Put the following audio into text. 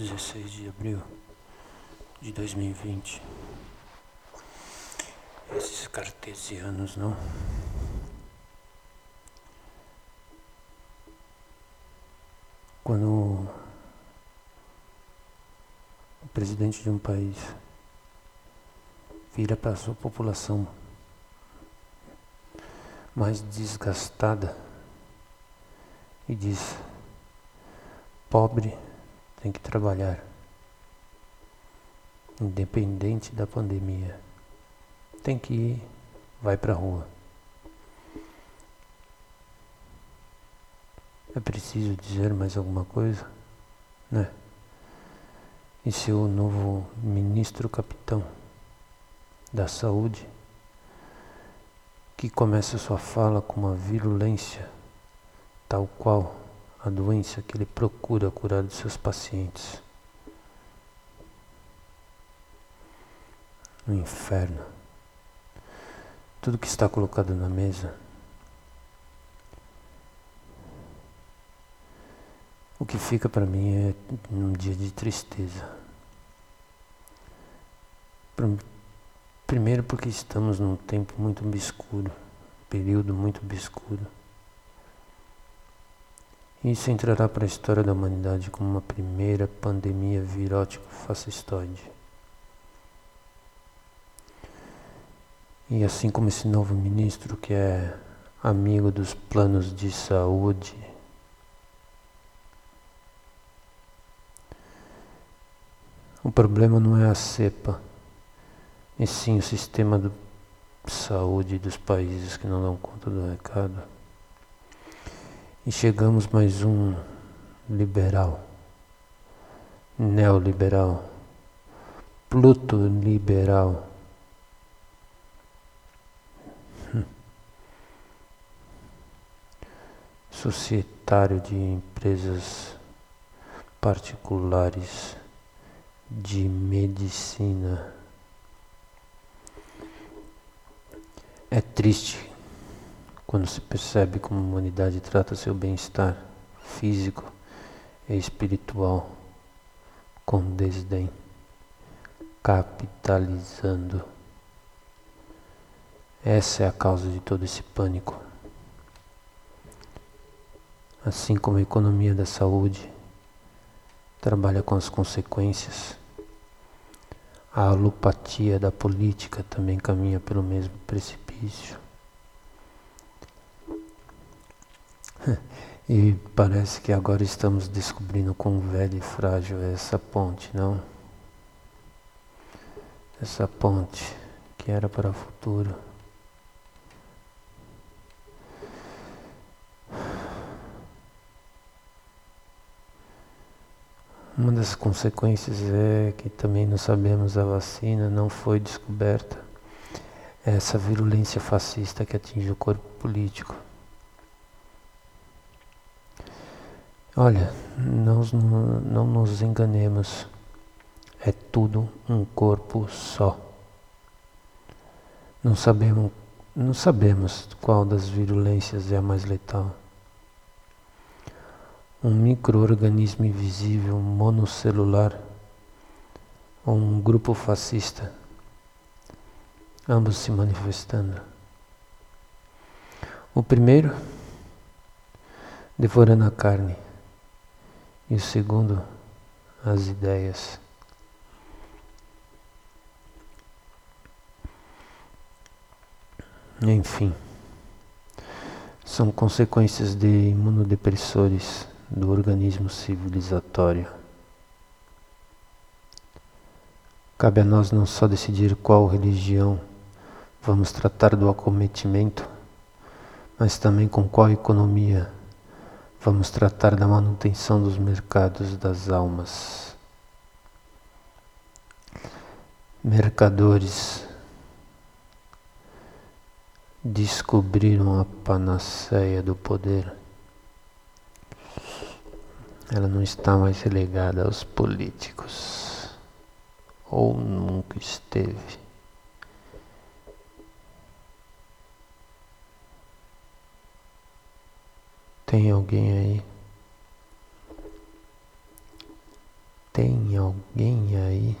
16 de abril de 2020. Esses cartesianos, não? Quando o presidente de um país vira para a sua população mais desgastada e diz: pobre tem que trabalhar, independente da pandemia. Tem que ir, vai para a rua. É preciso dizer mais alguma coisa? Né? E se o novo ministro capitão da saúde, que começa sua fala com uma virulência tal qual a doença que ele procura curar dos seus pacientes. No inferno. Tudo que está colocado na mesa. O que fica para mim é um dia de tristeza. Primeiro porque estamos num tempo muito obscuro, período muito obscuro. Isso entrará para a história da humanidade como uma primeira pandemia virótico-fascistoide. E assim como esse novo ministro que é amigo dos planos de saúde, o problema não é a cepa, e sim o sistema de saúde dos países que não dão conta do recado. E chegamos mais um liberal, neoliberal, plutoliberal. Hum. Societário de empresas particulares de medicina. É triste quando se percebe como a humanidade trata seu bem-estar físico e espiritual com desdém, capitalizando. Essa é a causa de todo esse pânico. Assim como a economia da saúde trabalha com as consequências, a alopatia da política também caminha pelo mesmo precipício. E parece que agora estamos descobrindo quão velha e frágil é essa ponte, não? Essa ponte que era para o futuro. Uma das consequências é que também não sabemos a vacina, não foi descoberta essa virulência fascista que atinge o corpo político. Olha, não, não nos enganemos, é tudo um corpo só. Não sabemos, não sabemos qual das virulências é a mais letal. Um microorganismo invisível monocelular ou um grupo fascista, ambos se manifestando. O primeiro, devorando a carne e o segundo, as ideias. Enfim, são consequências de imunodepressores do organismo civilizatório. Cabe a nós não só decidir qual religião vamos tratar do acometimento, mas também com qual economia Vamos tratar da manutenção dos mercados das almas. Mercadores descobriram a panaceia do poder. Ela não está mais relegada aos políticos, ou nunca esteve. Tem alguém aí? Tem alguém aí?